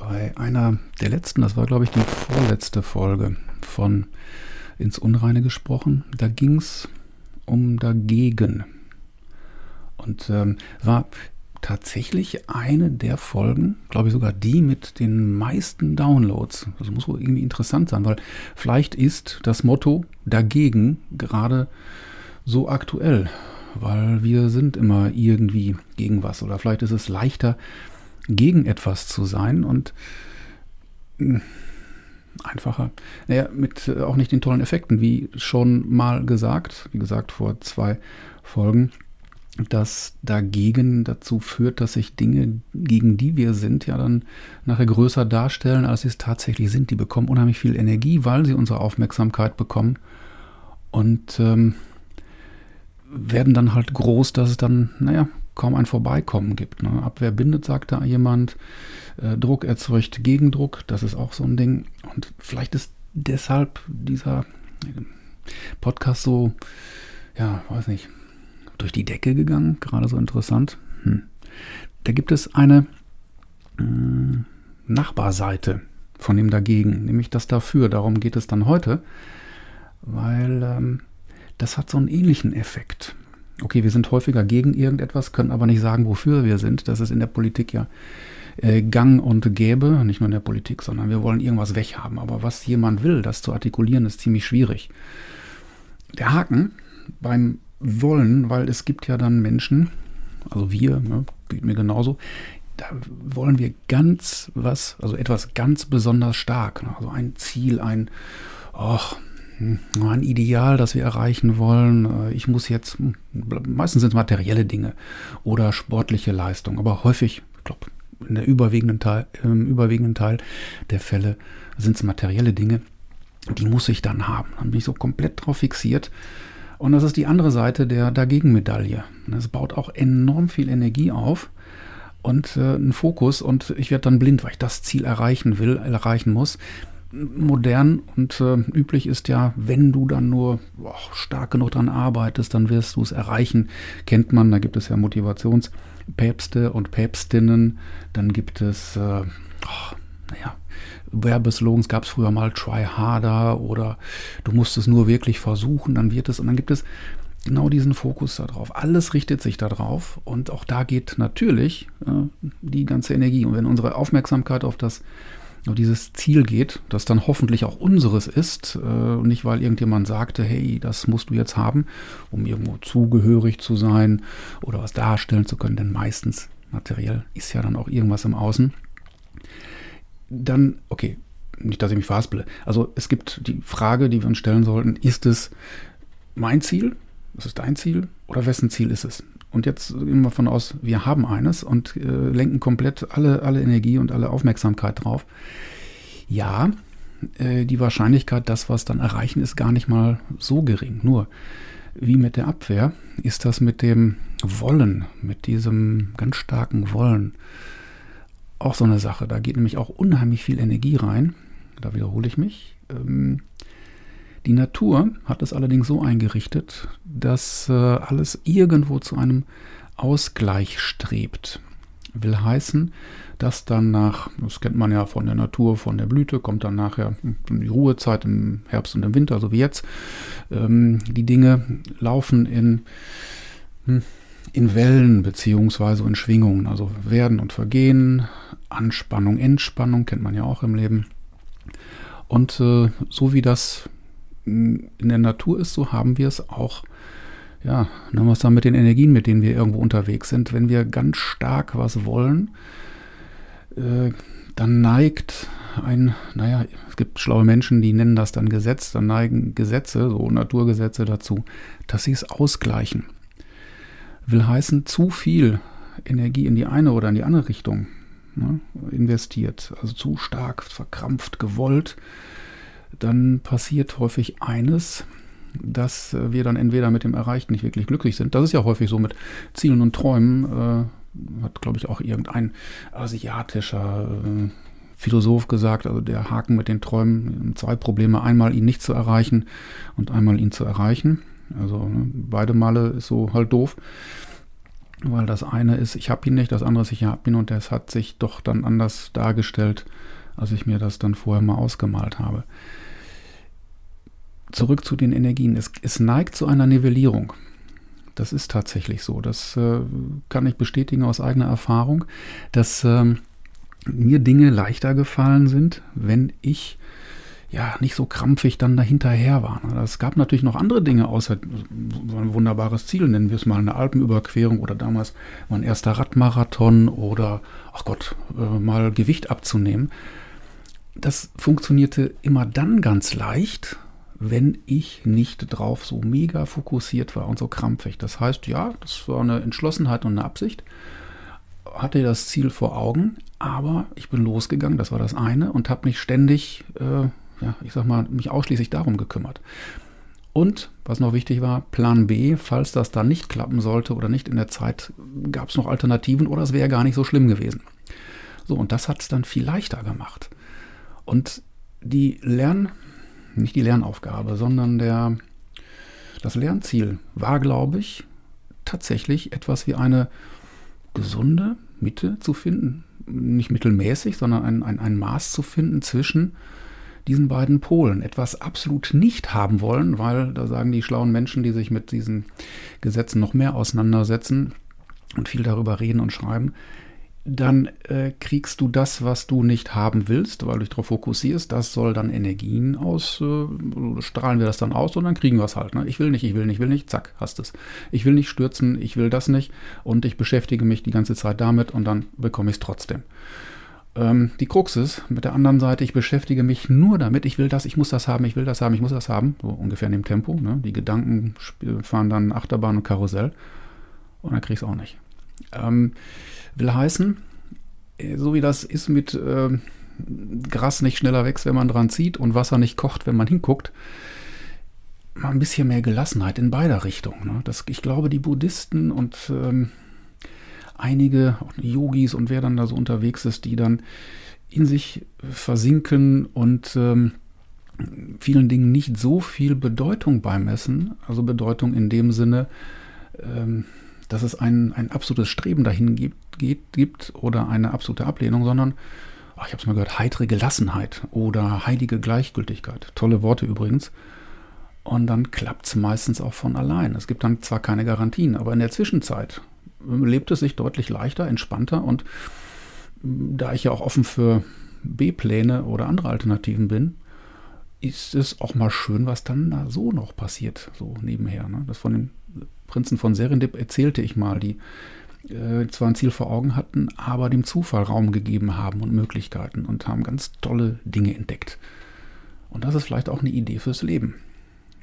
bei einer der letzten, das war glaube ich die vorletzte Folge von Ins Unreine gesprochen. Da ging es um dagegen. Und ähm, war tatsächlich eine der Folgen, glaube ich sogar die mit den meisten Downloads. Das muss wohl irgendwie interessant sein, weil vielleicht ist das Motto dagegen gerade so aktuell, weil wir sind immer irgendwie gegen was oder vielleicht ist es leichter, gegen etwas zu sein und hm, einfacher. Naja, mit äh, auch nicht den tollen Effekten, wie schon mal gesagt, wie gesagt vor zwei Folgen, dass dagegen dazu führt, dass sich Dinge, gegen die wir sind, ja dann nachher größer darstellen, als sie es tatsächlich sind. Die bekommen unheimlich viel Energie, weil sie unsere Aufmerksamkeit bekommen und ähm, werden dann halt groß, dass es dann, naja, kaum ein Vorbeikommen gibt. Ne? Abwehr bindet, sagt da jemand. Äh, Druck erzeugt Gegendruck, das ist auch so ein Ding. Und vielleicht ist deshalb dieser Podcast so, ja, weiß nicht, durch die Decke gegangen, gerade so interessant. Hm. Da gibt es eine äh, Nachbarseite von dem dagegen, nämlich das dafür. Darum geht es dann heute, weil ähm, das hat so einen ähnlichen Effekt okay, wir sind häufiger gegen irgendetwas, können aber nicht sagen, wofür wir sind. Das ist in der Politik ja äh, gang und gäbe, nicht nur in der Politik, sondern wir wollen irgendwas weghaben. Aber was jemand will, das zu artikulieren, ist ziemlich schwierig. Der Haken beim Wollen, weil es gibt ja dann Menschen, also wir, ne, geht mir genauso, da wollen wir ganz was, also etwas ganz besonders stark, ne, also ein Ziel, ein, ach, ein Ideal, das wir erreichen wollen. Äh, ich muss jetzt, hm, meistens sind es materielle Dinge oder sportliche Leistung, aber häufig, ich glaube, in der überwiegenden Teil, im überwiegenden Teil der Fälle sind es materielle Dinge, die muss ich dann haben. Dann bin ich so komplett drauf fixiert. Und das ist die andere Seite der Dagegen-Medaille. Es baut auch enorm viel Energie auf und äh, einen Fokus und ich werde dann blind, weil ich das Ziel erreichen will, erreichen muss modern und äh, üblich ist ja, wenn du dann nur boah, stark genug dran arbeitest, dann wirst du es erreichen. Kennt man, da gibt es ja Motivationspäpste und Päpstinnen. Dann gibt es, äh, oh, naja, Werbeslogans gab es früher mal, try harder oder du musst es nur wirklich versuchen, dann wird es. Und dann gibt es genau diesen Fokus darauf. Alles richtet sich darauf und auch da geht natürlich äh, die ganze Energie. Und wenn unsere Aufmerksamkeit auf das auf dieses Ziel geht, das dann hoffentlich auch unseres ist, äh, nicht weil irgendjemand sagte, hey, das musst du jetzt haben, um irgendwo zugehörig zu sein oder was darstellen zu können, denn meistens materiell ist ja dann auch irgendwas im Außen. Dann, okay, nicht, dass ich mich verhaspele. Also es gibt die Frage, die wir uns stellen sollten, ist es mein Ziel? Ist es dein Ziel? Oder wessen Ziel ist es? Und jetzt gehen wir davon aus, wir haben eines und äh, lenken komplett alle, alle Energie und alle Aufmerksamkeit drauf. Ja, äh, die Wahrscheinlichkeit, dass wir es dann erreichen, ist gar nicht mal so gering. Nur, wie mit der Abwehr, ist das mit dem Wollen, mit diesem ganz starken Wollen auch so eine Sache. Da geht nämlich auch unheimlich viel Energie rein. Da wiederhole ich mich. Ähm, die Natur hat es allerdings so eingerichtet, dass äh, alles irgendwo zu einem Ausgleich strebt. Will heißen, dass dann nach, das kennt man ja von der Natur, von der Blüte, kommt dann nachher die Ruhezeit im Herbst und im Winter, so wie jetzt. Ähm, die Dinge laufen in, hm, in Wellen beziehungsweise in Schwingungen, also werden und vergehen, Anspannung, Entspannung kennt man ja auch im Leben. Und äh, so wie das in der Natur ist, so haben wir es auch. Ja, dann was dann mit den Energien, mit denen wir irgendwo unterwegs sind. Wenn wir ganz stark was wollen, äh, dann neigt ein, naja, es gibt schlaue Menschen, die nennen das dann Gesetz, dann neigen Gesetze, so Naturgesetze dazu, dass sie es ausgleichen. Will heißen, zu viel Energie in die eine oder in die andere Richtung ne, investiert, also zu stark verkrampft, gewollt, dann passiert häufig eines, dass wir dann entweder mit dem Erreichten nicht wirklich glücklich sind. Das ist ja häufig so mit Zielen und Träumen. Äh, hat, glaube ich, auch irgendein asiatischer äh, Philosoph gesagt, also der Haken mit den Träumen, zwei Probleme. Einmal ihn nicht zu erreichen und einmal ihn zu erreichen. Also ne, beide Male ist so halt doof. weil das eine ist, ich habe ihn nicht, das andere ist, ich habe ihn und das hat sich doch dann anders dargestellt, als ich mir das dann vorher mal ausgemalt habe. Zurück zu den Energien. Es, es neigt zu einer Nivellierung. Das ist tatsächlich so. Das äh, kann ich bestätigen aus eigener Erfahrung, dass äh, mir Dinge leichter gefallen sind, wenn ich ja nicht so krampfig dann dahinterher war. Es gab natürlich noch andere Dinge, außer so ein wunderbares Ziel, nennen wir es mal eine Alpenüberquerung oder damals mein erster Radmarathon oder, ach Gott, äh, mal Gewicht abzunehmen. Das funktionierte immer dann ganz leicht, wenn ich nicht drauf so mega fokussiert war und so krampfig. Das heißt, ja, das war eine Entschlossenheit und eine Absicht. Hatte das Ziel vor Augen, aber ich bin losgegangen, das war das eine, und habe mich ständig, äh, ja, ich sag mal, mich ausschließlich darum gekümmert. Und, was noch wichtig war, Plan B, falls das dann nicht klappen sollte oder nicht in der Zeit, gab es noch Alternativen oder es wäre gar nicht so schlimm gewesen. So, und das hat es dann viel leichter gemacht. Und die Lern, nicht die Lernaufgabe, sondern der, das Lernziel war, glaube ich, tatsächlich etwas wie eine gesunde Mitte zu finden. Nicht mittelmäßig, sondern ein, ein, ein Maß zu finden zwischen diesen beiden Polen. Etwas absolut nicht haben wollen, weil da sagen die schlauen Menschen, die sich mit diesen Gesetzen noch mehr auseinandersetzen und viel darüber reden und schreiben, dann äh, kriegst du das, was du nicht haben willst, weil du dich darauf fokussierst. Das soll dann Energien aus, äh, strahlen wir das dann aus und dann kriegen wir es halt. Ne? Ich will nicht, ich will nicht, ich will nicht, zack, hast es. Ich will nicht stürzen, ich will das nicht und ich beschäftige mich die ganze Zeit damit und dann bekomme ich es trotzdem. Ähm, die Krux ist, mit der anderen Seite, ich beschäftige mich nur damit, ich will das, ich muss das haben, ich will das haben, ich muss das haben, so ungefähr in dem Tempo. Ne? Die Gedanken fahren dann Achterbahn und Karussell und dann krieg ich es auch nicht. Ähm, Will heißen, äh, so wie das ist mit äh, Gras nicht schneller wächst, wenn man dran zieht und Wasser nicht kocht, wenn man hinguckt, mal ein bisschen mehr Gelassenheit in beider Richtungen. Ne? Das, ich glaube, die Buddhisten und ähm, einige Yogis und wer dann da so unterwegs ist, die dann in sich versinken und ähm, vielen Dingen nicht so viel Bedeutung beimessen, also Bedeutung in dem Sinne, ähm, dass es ein, ein absolutes Streben dahin gibt, geht, gibt oder eine absolute Ablehnung, sondern, ach, ich habe es mal gehört, heitere Gelassenheit oder heilige Gleichgültigkeit. Tolle Worte übrigens. Und dann klappt es meistens auch von allein. Es gibt dann zwar keine Garantien, aber in der Zwischenzeit lebt es sich deutlich leichter, entspannter und da ich ja auch offen für B-Pläne oder andere Alternativen bin, ist es auch mal schön, was dann da so noch passiert, so nebenher. Ne? Das von dem Prinzen von Serendip erzählte ich mal, die äh, zwar ein Ziel vor Augen hatten, aber dem Zufall Raum gegeben haben und Möglichkeiten und haben ganz tolle Dinge entdeckt. Und das ist vielleicht auch eine Idee fürs Leben.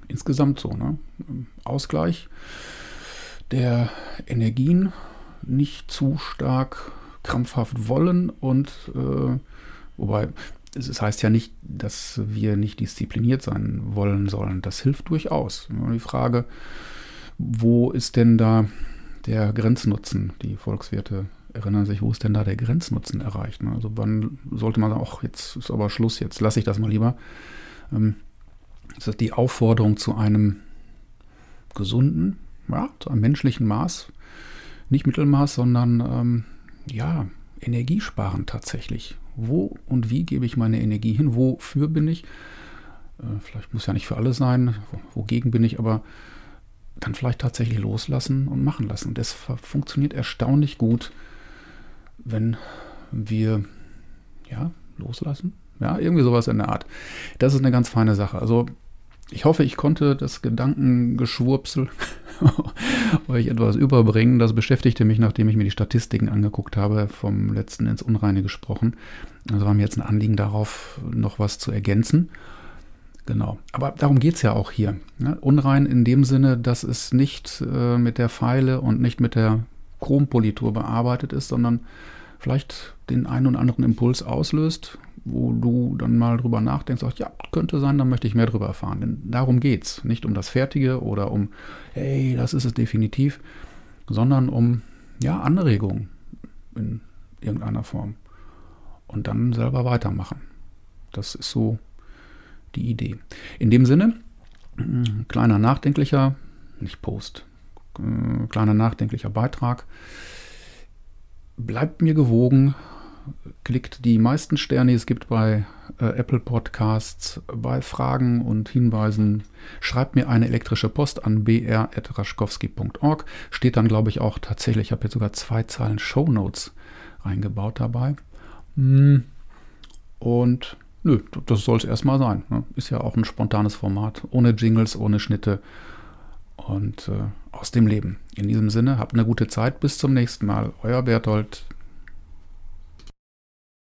Insgesamt so, ne? Ausgleich der Energien, nicht zu stark krampfhaft wollen und äh, wobei es heißt ja nicht, dass wir nicht diszipliniert sein wollen sollen. Das hilft durchaus. Die Frage, wo ist denn da der Grenznutzen? Die Volkswirte erinnern sich, wo ist denn da der Grenznutzen erreicht? Ne? Also wann sollte man sagen, ach, jetzt ist aber Schluss, jetzt lasse ich das mal lieber. Ähm, das ist die Aufforderung zu einem gesunden, ja, zu einem menschlichen Maß, nicht Mittelmaß, sondern ähm, ja, Energiesparen tatsächlich. Wo und wie gebe ich meine Energie hin? Wofür bin ich? Äh, vielleicht muss ja nicht für alles sein, wogegen bin ich, aber dann vielleicht tatsächlich loslassen und machen lassen. Und das funktioniert erstaunlich gut, wenn wir ja loslassen. Ja, irgendwie sowas in der Art. Das ist eine ganz feine Sache. Also ich hoffe, ich konnte das Gedankengeschwurpsel euch etwas überbringen. Das beschäftigte mich, nachdem ich mir die Statistiken angeguckt habe, vom letzten ins Unreine gesprochen. Also war mir jetzt ein Anliegen darauf, noch was zu ergänzen. Genau. Aber darum geht es ja auch hier. Ne? Unrein in dem Sinne, dass es nicht äh, mit der Pfeile und nicht mit der Chrompolitur bearbeitet ist, sondern vielleicht den einen oder anderen Impuls auslöst, wo du dann mal drüber nachdenkst, auch, ja, könnte sein, dann möchte ich mehr drüber erfahren. Denn darum geht es. Nicht um das Fertige oder um, hey, das ist es definitiv, sondern um ja, Anregungen in irgendeiner Form. Und dann selber weitermachen. Das ist so die Idee. In dem Sinne, kleiner nachdenklicher, nicht Post, Äh, kleiner nachdenklicher Beitrag. Bleibt mir gewogen, klickt die meisten Sterne, die es gibt bei äh, Apple Podcasts, bei Fragen und Hinweisen. Schreibt mir eine elektrische Post an br.raschkowski.org. Steht dann, glaube ich, auch tatsächlich, ich habe jetzt sogar zwei Zeilen Show Notes eingebaut dabei. Hm. Und nö, das soll es erstmal sein. Ne? Ist ja auch ein spontanes Format, ohne Jingles, ohne Schnitte und äh, aus dem Leben. In diesem Sinne, habt eine gute Zeit, bis zum nächsten Mal. Euer Berthold.